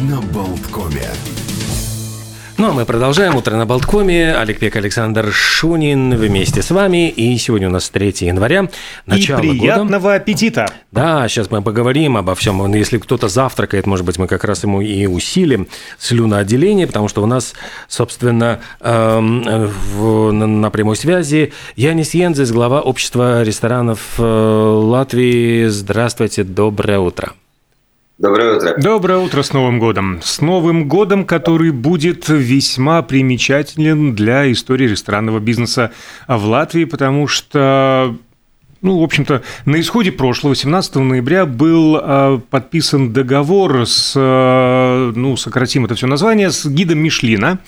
на Болткоме. Ну, а мы продолжаем. Утро на Болткоме. Олег Пек, Александр Шунин вместе с вами. И сегодня у нас 3 января, начало И приятного года. аппетита! Да, сейчас мы поговорим обо всем. Ну, Если кто-то завтракает, может быть, мы как раз ему и усилим слюноотделение, потому что у нас, собственно, эм, в- на, прямой связи Янис Янзес, глава общества ресторанов э, Латвии. Здравствуйте, доброе утро. Доброе утро. Доброе утро с Новым годом! С Новым годом, который будет весьма примечателен для истории ресторанного бизнеса в Латвии, потому что ну, в общем-то, на исходе прошлого, 17 ноября, был э, подписан договор с, э, ну, сократим это все название, с гидом Мишлина,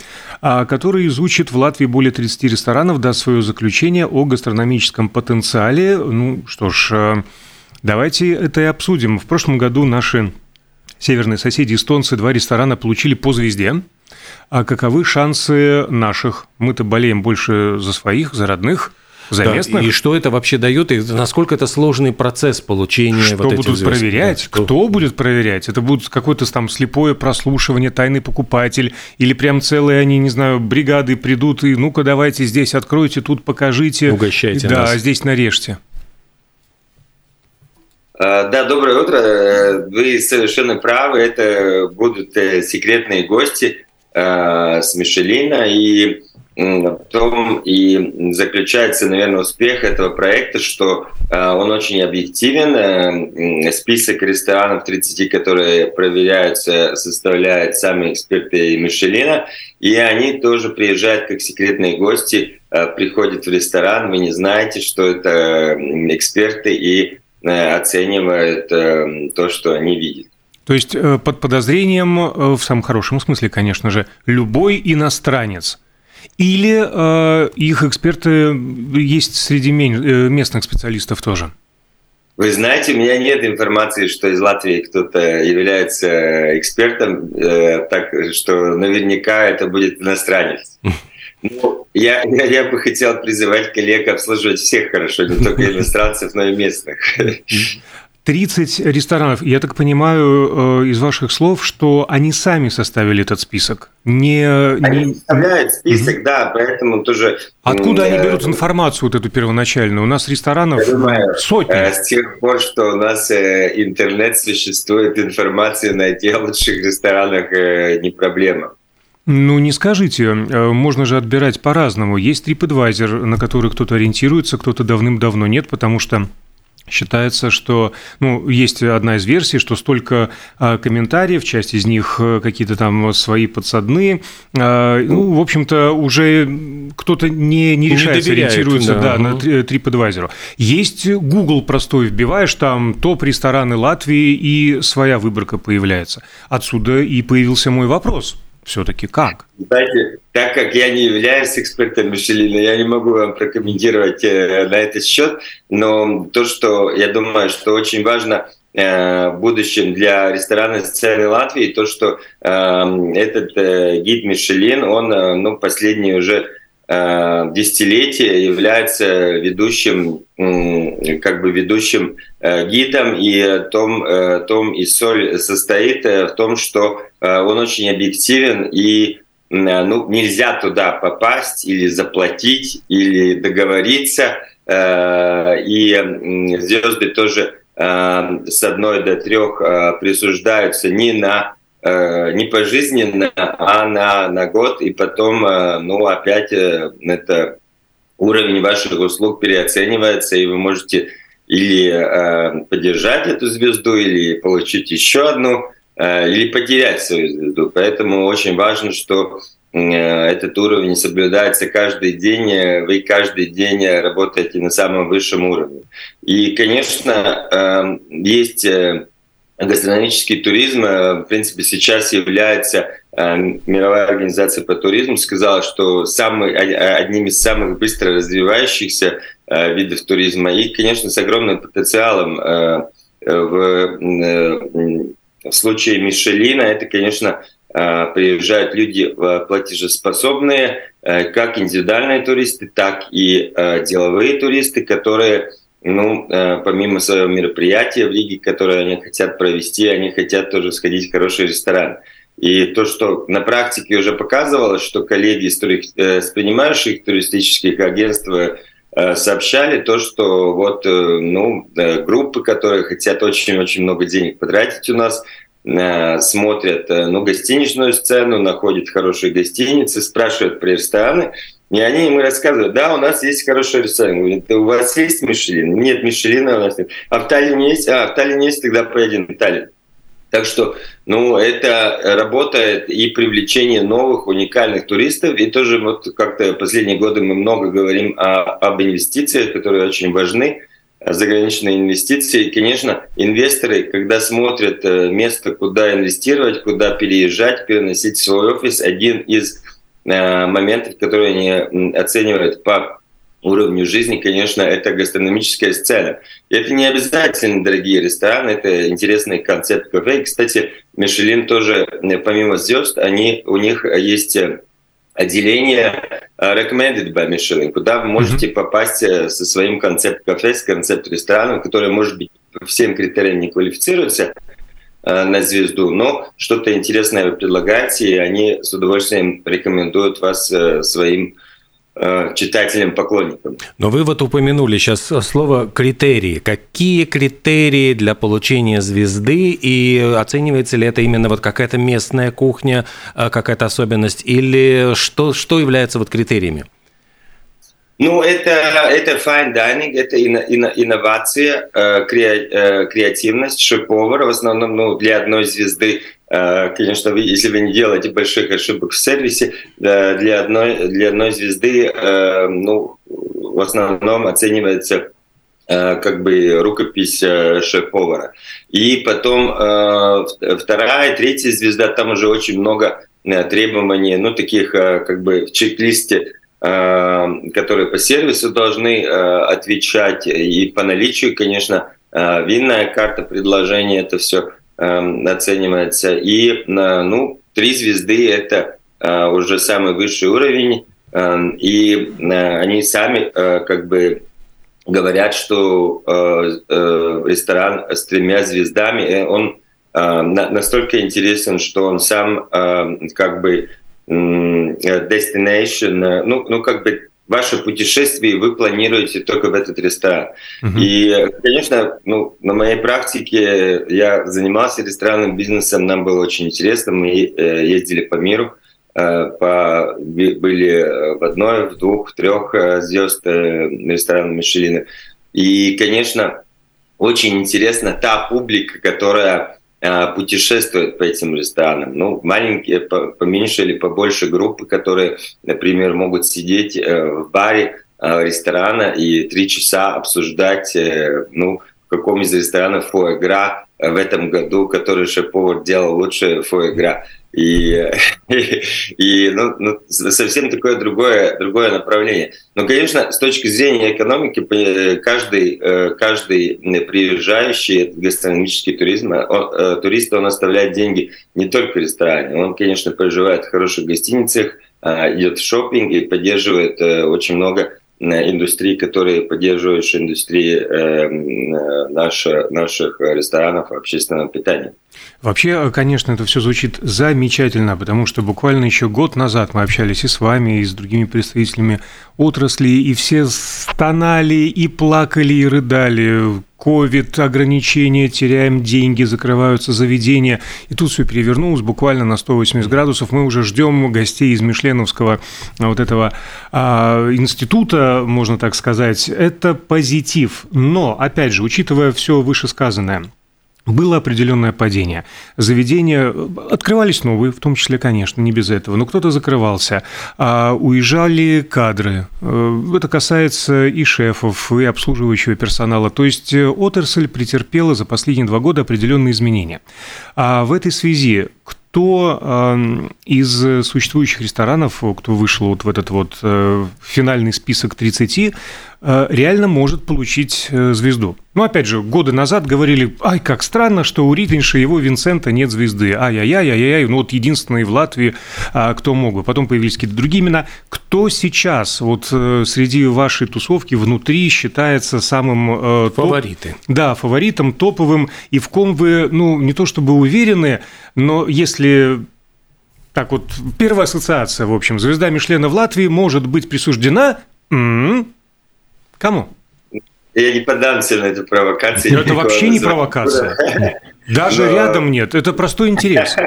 а, который изучит в Латвии более 30 ресторанов, даст свое заключение о гастрономическом потенциале. Ну, что ж, э, давайте это и обсудим. В прошлом году наши северные соседи эстонцы два ресторана получили по звезде. А каковы шансы наших? Мы-то болеем больше за своих, за родных, за Да, местных. И что это вообще дает, и насколько это сложный процесс получения Что вот этих будут звезд? проверять? Да, что- Кто будет проверять? Это будет какое-то там слепое прослушивание, тайный покупатель, или прям целые они, не знаю, бригады придут и ну-ка давайте здесь откройте, тут покажите. Угощайте Да, нас. здесь нарежьте. Э, Да, доброе утро. Э, Вы совершенно правы. Это будут э, секретные гости с Мишелина. И в том и заключается, наверное, успех этого проекта, что он очень объективен. Список ресторанов 30, которые проверяются, составляют сами эксперты Мишелина. И они тоже приезжают как секретные гости, приходят в ресторан. Вы не знаете, что это эксперты и э, оценивают э, то, что они видят. То есть э, под подозрением, в самом хорошем смысле, конечно же, любой иностранец. Или э, их эксперты есть среди местных специалистов тоже? Вы знаете, у меня нет информации, что из Латвии кто-то является экспертом, э, так что наверняка это будет иностранец. Ну, я, я, я бы хотел призывать коллег обслуживать всех хорошо, не только иностранцев, но и местных. 30 ресторанов. Я так понимаю э, из ваших слов, что они сами составили этот список. Не, Они не- составляют список, да, поэтому тоже... Откуда они берут информацию вот эту первоначальную? У нас ресторанов сотни. Э, С тех пор, что у нас э, интернет существует, информация найти о лучших ресторанах не проблема. Ну, не скажите, э, можно же отбирать по-разному. Есть TripAdvisor, на который кто-то ориентируется, кто-то давным-давно нет, потому что Считается, что, ну, есть одна из версий, что столько а, комментариев, часть из них э, какие-то там свои подсадные, а, ну, в общем-то, уже кто-то не, не Не решается, доверяет, ориентируется да, да, на TripAdvisor. Есть Google простой, вбиваешь там топ-рестораны Латвии, и своя выборка появляется. Отсюда и появился мой вопрос. Все-таки как? Знаете, так как я не являюсь экспертом Мишелина, я не могу вам прокомментировать э, на этот счет, но то, что я думаю, что очень важно э, в будущем для ресторанной сцены Латвии, то, что э, этот э, гид Мишелин, он э, ну, последние уже десятилетия является ведущим, как бы ведущим э, гидом, и том, э, том и соль состоит э, в том, что э, он очень объективен и э, ну, нельзя туда попасть или заплатить, или договориться. Э, И звезды тоже э, с одной до трех э, присуждаются не на э, не пожизненно, а на, на год, и потом, э, ну, опять э, это уровень ваших услуг переоценивается, и вы можете или э, поддержать эту звезду, или получить еще одну, э, или потерять свою звезду. Поэтому очень важно, что э, этот уровень соблюдается каждый день, э, вы каждый день э, работаете на самом высшем уровне. И, конечно, э, есть э, гастрономический туризм, э, в принципе, сейчас является э, мировая организация по туризму сказала, что самый, о- одним из самых быстро развивающихся э, видов туризма и, конечно, с огромным потенциалом э, э, в, э, в случае Мишелина это, конечно, э, приезжают люди платежеспособные, э, как индивидуальные туристы, так и э, деловые туристы, которые ну, э, помимо своего мероприятия в Риге, которое они хотят провести, они хотят тоже сходить в хороший ресторан. И то, что на практике уже показывалось, что коллеги из, с принимающих туристических агентств сообщали то, что вот ну, группы, которые хотят очень-очень много денег потратить у нас, смотрят ну, гостиничную сцену, находят хорошие гостиницы, спрашивают про рестораны, и они ему рассказывают, да, у нас есть хороший ресторан. Говорит, у вас есть Мишелин? Нет, Мишелина у нас нет. А в Таллине есть? А, в Таллине есть, тогда поедем в Таллин. Так что, ну, это работает и привлечение новых уникальных туристов, и тоже вот как-то последние годы мы много говорим о, об инвестициях, которые очень важны, заграничные инвестиции. И, конечно, инвесторы, когда смотрят э, место, куда инвестировать, куда переезжать, переносить свой офис, один из моментов, которые они оценивают по уровню жизни, конечно, это гастрономическая сцена. И это не обязательно дорогие рестораны, это интересный концепт кафе. И, кстати, Мишелин тоже, э, помимо звезд, они, у них есть э, отделение recommended by Michelin, куда вы можете mm-hmm. попасть со своим концепт кафе, с концепт рестораном, который, может быть, по всем критериям не квалифицируется, Э, на звезду, но что-то интересное вы предлагаете, и они с удовольствием рекомендуют вас э, своим э, читателям, поклонникам. Но вы вот упомянули сейчас слово критерии. Какие критерии для получения звезды и оценивается ли это именно вот какая-то местная кухня, какая-то особенность или что, что является вот критериями? Ну, это, это fine dining, это инновация, э, э, креативность, шеф-повар. В основном ну, для одной звезды, э, конечно, вы, если вы не делаете больших ошибок в сервисе, для одной, для одной звезды ну, в основном оценивается как бы рукопись шеф-повара. И потом вторая, третья звезда, там уже очень много требований, ну, таких как бы в чек-листе которые по сервису должны э, отвечать, и по наличию, конечно, э, винная карта предложения, это все оценивается. И, ну, три звезды – это уже самый высший уровень, и они сами как бы говорят, что ресторан с тремя звездами, он настолько интересен, что он сам как бы destination, э, ну, ну как бы ваше путешествие вы планируете только в этот ресторан. Uh-huh. И, конечно, ну, на моей практике я занимался ресторанным бизнесом, нам было очень интересно, мы э, ездили по миру, э, по, были в одной, в двух, в трех звезд ресторана Мишелина. И, конечно, очень интересна та публика, которая Э, путешествуют по этим ресторанам. Ну, маленькие, поменьше или побольше группы, которые, например, могут сидеть э, в баре э, ресторана и три часа обсуждать, ну, в каком из ресторанов фуэгра в этом году, который шеф-повар делал лучше фуэгра и, и, и ну, ну, совсем такое другое, другое направление. Но, конечно, с точки зрения экономики, каждый, э, каждый приезжающий гастрономический туризм, э, турист, он оставляет деньги не только в ресторане, он, конечно, проживает в хороших гостиницах, идет в шопинг и поддерживает э, очень много индустрии, которые поддерживают индустрии э, наши, наших ресторанов общественного питания. Вообще, конечно, это все звучит замечательно, потому что буквально еще год назад мы общались и с вами, и с другими представителями отрасли, и все стонали, и плакали, и рыдали. Ковид, ограничения, теряем деньги, закрываются заведения. И тут все перевернулось буквально на 180 градусов. Мы уже ждем гостей из Мишленовского вот этого а, института, можно так сказать. Это позитив. Но, опять же, учитывая все вышесказанное, было определенное падение. Заведения открывались новые, в том числе, конечно, не без этого, но кто-то закрывался. А уезжали кадры. Э, это касается и шефов, и обслуживающего персонала. То есть э, отрасль претерпела за последние два года определенные изменения. А в этой связи кто из существующих ресторанов, кто вышел вот в этот вот э, финальный список 30, Э, реально может получить э, звезду. Ну, опять же, годы назад говорили, ай, как странно, что у Ритвинша его Винсента нет звезды. Ай-яй-яй, ай-яй, ну вот единственный в Латвии, а, кто мог бы. Потом появились какие-то другие имена. Кто сейчас вот э, среди вашей тусовки внутри считается самым... Фавориты. Топ... Да, фаворитом, топовым, и в ком вы, ну, не то чтобы уверены, но если Так вот, первая ассоциация, в общем, звезда Мишлена в Латвии может быть присуждена кому? Я не поддамся на эту провокацию. Это вообще не провокация. Даже рядом нет. Это простой интерес.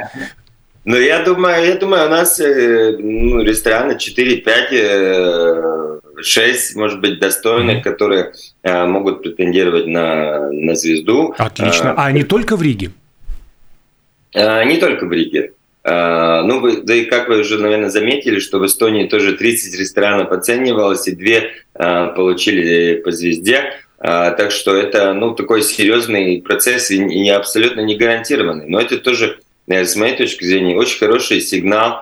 Ну, я думаю, я думаю, у нас э, ну, рестораны 4-5, 6, э, может быть, достойных, mm-hmm. которые э, могут претендировать на, на звезду. Отлично. А, а не только в Риге? Не только в Риге. Ну, вы, да и как вы уже, наверное, заметили, что в Эстонии тоже 30 ресторанов оценивалось, и две получили по звезде. Так что это ну, такой серьезный процесс и не абсолютно не гарантированный. Но это тоже Э, с моей точки зрения, очень хороший сигнал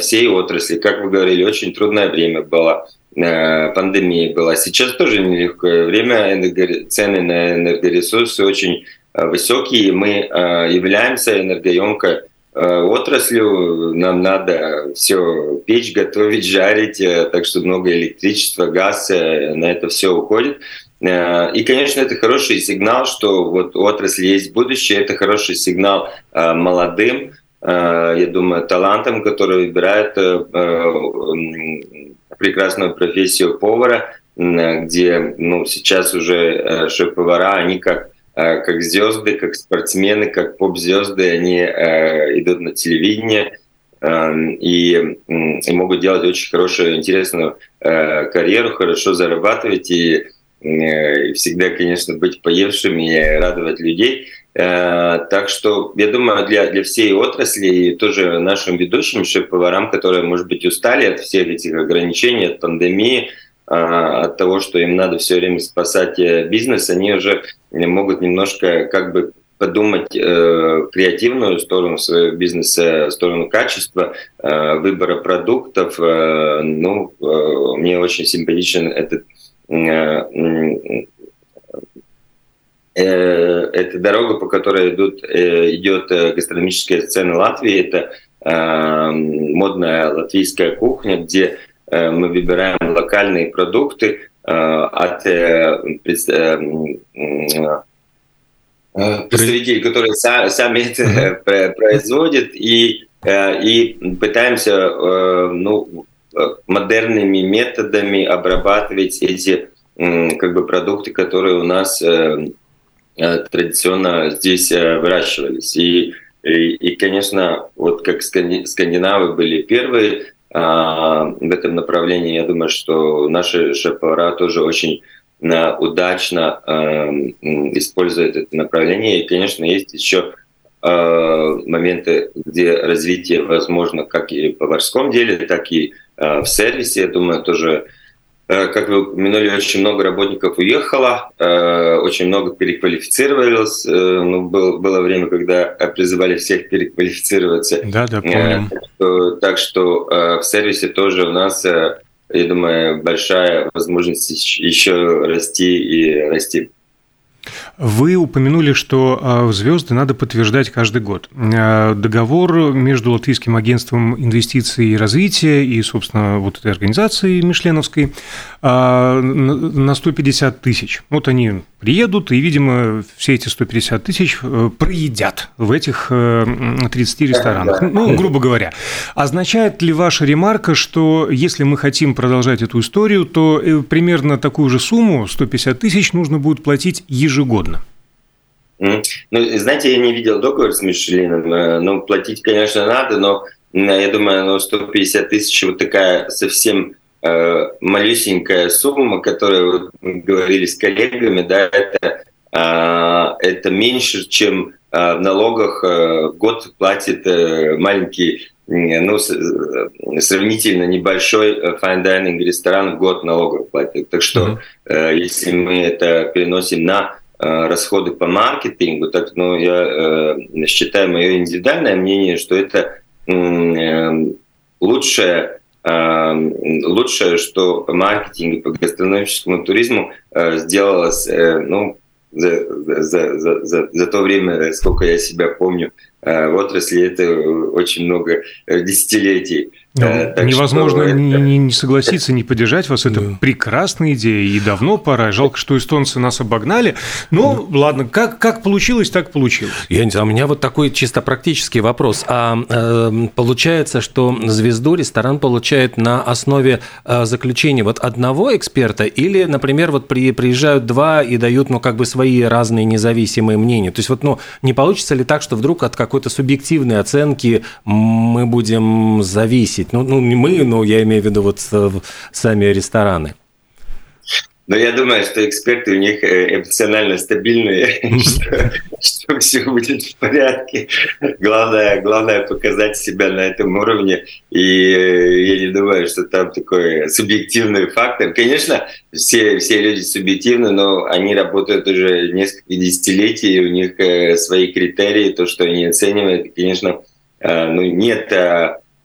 всей отрасли. Как вы говорили, очень трудное время было, э, пандемия была. Сейчас тоже нелегкое время, цены на энергоресурсы очень э, высокие. Мы являемся энергоемкой отраслью, нам надо все печь, готовить, жарить, так что много электричества, газ на это все уходит. Э, и, конечно, это хороший сигнал, что вот у отрасли есть будущее, это хороший сигнал э, молодым, э, я думаю, талантам, которые выбирают прекрасную профессию повара, где ну, сейчас уже шеф-повара, они как как звезды, как спортсмены, как поп-звезды, они идут на телевидение и, и могут делать очень хорошую, интересную карьеру, хорошо зарабатывать и Э, и всегда, конечно, быть поевшими и радовать людей. Э, так что, я думаю, для, для всей отрасли и тоже нашим ведущим шеф-поварам, которые, может быть, устали от всех этих ограничений, от пандемии, э, от того, что им надо все время спасать бизнес, они уже могут немножко как бы подумать э, креативную сторону своего бизнеса, сторону качества, э, выбора продуктов. Э, ну, э, мне очень симпатичен этот Э, э, это дорога, по которой идут, э, идет гастрономическая сцена Латвии. Это модная латвийская кухня, где мы выбираем локальные продукты от представителей, которые сами это производят, и, и пытаемся ну, модерными методами обрабатывать эти как бы продукты, которые у нас традиционно здесь выращивались. И, и, и, конечно, вот как скандинавы были первые а, в этом направлении, я думаю, что наши шеф-повара тоже очень удачно используют это направление. И, конечно, есть еще моменты, где развитие возможно как и в поварском деле, так и в сервисе. Я думаю, тоже, как вы упомянули, очень много работников уехало, э, очень много переквалифицировалось. Ну, было, было время, когда призывали всех переквалифицироваться. Да, да, помню. Так что, так что в сервисе тоже у нас я думаю, большая возможность еще расти и расти. Вы упомянули, что а, звезды надо подтверждать каждый год. А, договор между Латвийским агентством инвестиций и развития и, собственно, вот этой организацией Мишленовской а, на 150 тысяч. Вот они приедут, и, видимо, все эти 150 тысяч э, проедят в этих 30 э, ресторанах. Ну, грубо говоря. Означает ли ваша ремарка, что если мы хотим продолжать эту историю, то э, примерно такую же сумму, 150 тысяч, нужно будет платить ежегодно? Ну, знаете, я не видел договор с Мишелином. Ну, платить, конечно, надо, но я думаю, ну, 150 тысяч вот такая совсем э, малюсенькая сумма, которую мы говорили с коллегами, да, это, э, это меньше, чем э, в налогах э, в год платит э, маленький, ну, э, сравнительно небольшой э, fine dining ресторан в год налогов платит. Так что, э, если мы это переносим на э, расходы по маркетингу, так, ну, я э, считаю, мое индивидуальное мнение, что это э, лучшее лучшее, что маркетинг по гастрономическому туризму э, сделалось, э, ну, за, за, за, за, за то время, сколько я себя помню, э, в отрасли это очень много десятилетий. Ну, невозможно что... не, не согласиться, не поддержать вас. Это да. прекрасная идея, и давно пора. Жалко, что эстонцы нас обогнали. Но да. ладно, как, как получилось, так получилось. Я не знаю, у меня вот такой чисто практический вопрос. А э, получается, что звезду ресторан получает на основе э, заключения вот одного эксперта, или, например, вот при, приезжают два и дают, ну, как бы свои разные независимые мнения. То есть вот, ну, не получится ли так, что вдруг от какой-то субъективной оценки мы будем зависеть? Ну, ну не мы, но я имею в виду вот э, сами рестораны. Но я думаю, что эксперты у них э, эмоционально стабильные, что, все будет в порядке. Главное, главное показать себя на этом уровне. И э, я не думаю, что там такой субъективный фактор. Конечно, все, все люди субъективны, но они работают уже несколько десятилетий, у них свои критерии, то, что они оценивают. Конечно, ну, нет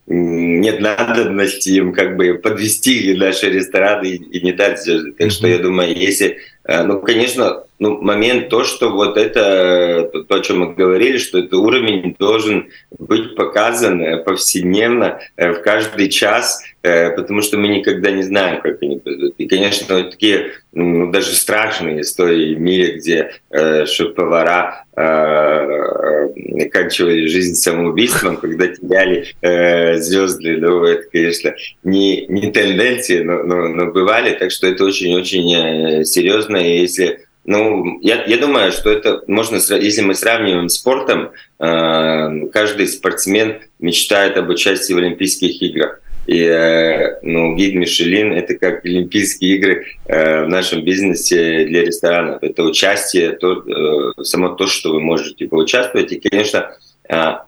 нет надобности им как бы подвести наши рестораны и не дать звезды. Так mm-hmm. что я думаю, если, ну, конечно, ну, момент то, что вот это, то, о чем мы говорили, что этот уровень должен быть показан э, повседневно, э, в каждый час, потому что мы никогда не знаем, как они пойдут. И, конечно, вот такие ну, даже страшные истории в мире, где э, шеф-повара э, оканчивали жизнь самоубийством, когда теряли э, звезды. Ну, это, конечно, не, не тенденции, но, но, но бывали, так что это очень-очень серьезно. И если ну, я, я думаю, что это можно, если мы сравниваем с спортом, э, каждый спортсмен мечтает об участии в Олимпийских играх. И э, ну, гид Мишелин – это как Олимпийские игры э, в нашем бизнесе для ресторанов. Это участие, то, э, само то, что вы можете поучаствовать. И, конечно,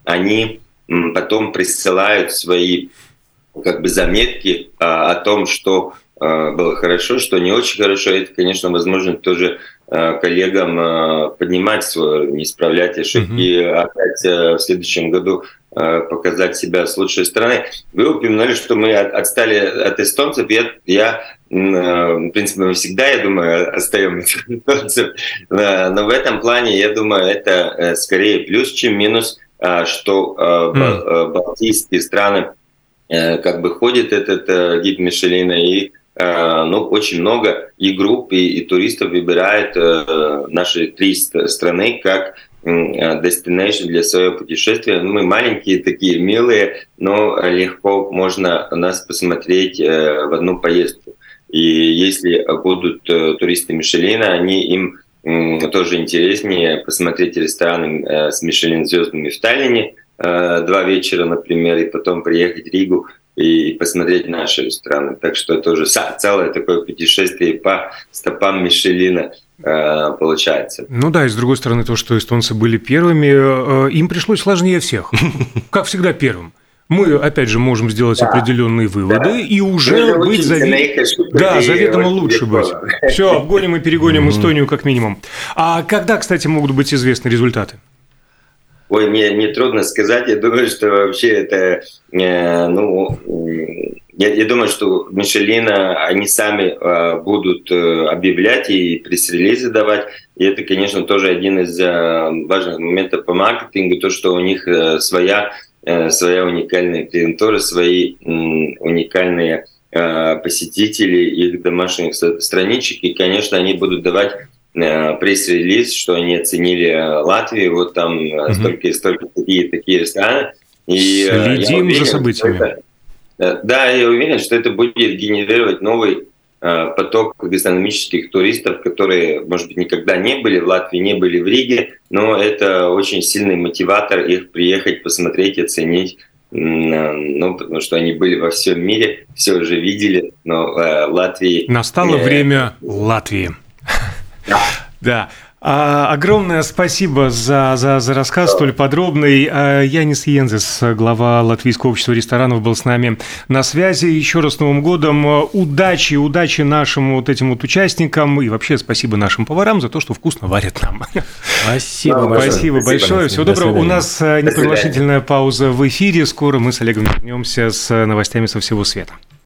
они потом присылают свои как бы заметки о том, что было хорошо, что не очень хорошо. Это, конечно, возможно тоже коллегам поднимать свое, не исправлять ошибки. Mm-hmm. Опять в следующем году Э, показать себя с лучшей стороны. Вы упомянули, что мы отстали от эстонцев. Я, я э, в принципе, мы всегда, я думаю, отстаем от эстонцев. Э, но в этом плане, я думаю, это скорее плюс, чем минус, что mm. балтийские страны как бы ходит этот гид Мишелина и ну, очень много и групп, и, и туристов выбирают наши три страны как destination для своего путешествия. Мы маленькие такие, милые, но легко можно нас посмотреть э, в одну поездку. И если будут э, туристы Мишелина, они им тоже интереснее посмотреть рестораны э, с Мишелин звездами в Таллине два вечера, например, и потом приехать в Ригу и посмотреть наши рестораны. Так что это уже целое такое путешествие по стопам Мишелина – Э, получается. Ну да, и с другой стороны, то, что эстонцы были первыми, э, им пришлось сложнее всех. Как всегда первым. Мы, опять же, можем сделать да, определенные выводы да. и уже Мы быть завет... да, заведомо лучше быть. Все, обгоним и перегоним Эстонию как минимум. А когда, кстати, могут быть известны результаты? Ой, мне не трудно сказать. Я думаю, что вообще это, э, ну, я, я думаю, что Мишелина, они сами э, будут э, объявлять и пресс-релизы давать. И это, конечно, тоже один из э, важных моментов по маркетингу, то, что у них э, своя, э, своя уникальная клиентура, свои э, уникальные э, посетители их домашних страничек. И, конечно, они будут давать пресс-релиз, что они оценили э, Латвию, вот там mm-hmm. столько и столько такие, такие рестораны. И, Следим уверен, за событиями. Это, Э, да, я уверен, что это будет генерировать новый э, поток гастрономических туристов, которые, может быть, никогда не были в Латвии, не были в Риге, но это очень сильный мотиватор их приехать, посмотреть, оценить. Ну, потому что они были во всем мире, все уже видели, но э, Латвии... Настало э... время Латвии. Да. А, огромное спасибо за, за, за рассказ столь подробный. А, Янис Йензес, глава Латвийского общества ресторанов, был с нами на связи. Еще раз с Новым годом. Удачи, удачи нашим вот этим вот участникам. И вообще спасибо нашим поварам за то, что вкусно варят нам. Спасибо большое. Спасибо большое. Всего доброго. У нас непродолжительная пауза в эфире. Скоро мы с Олегом вернемся с новостями со всего света.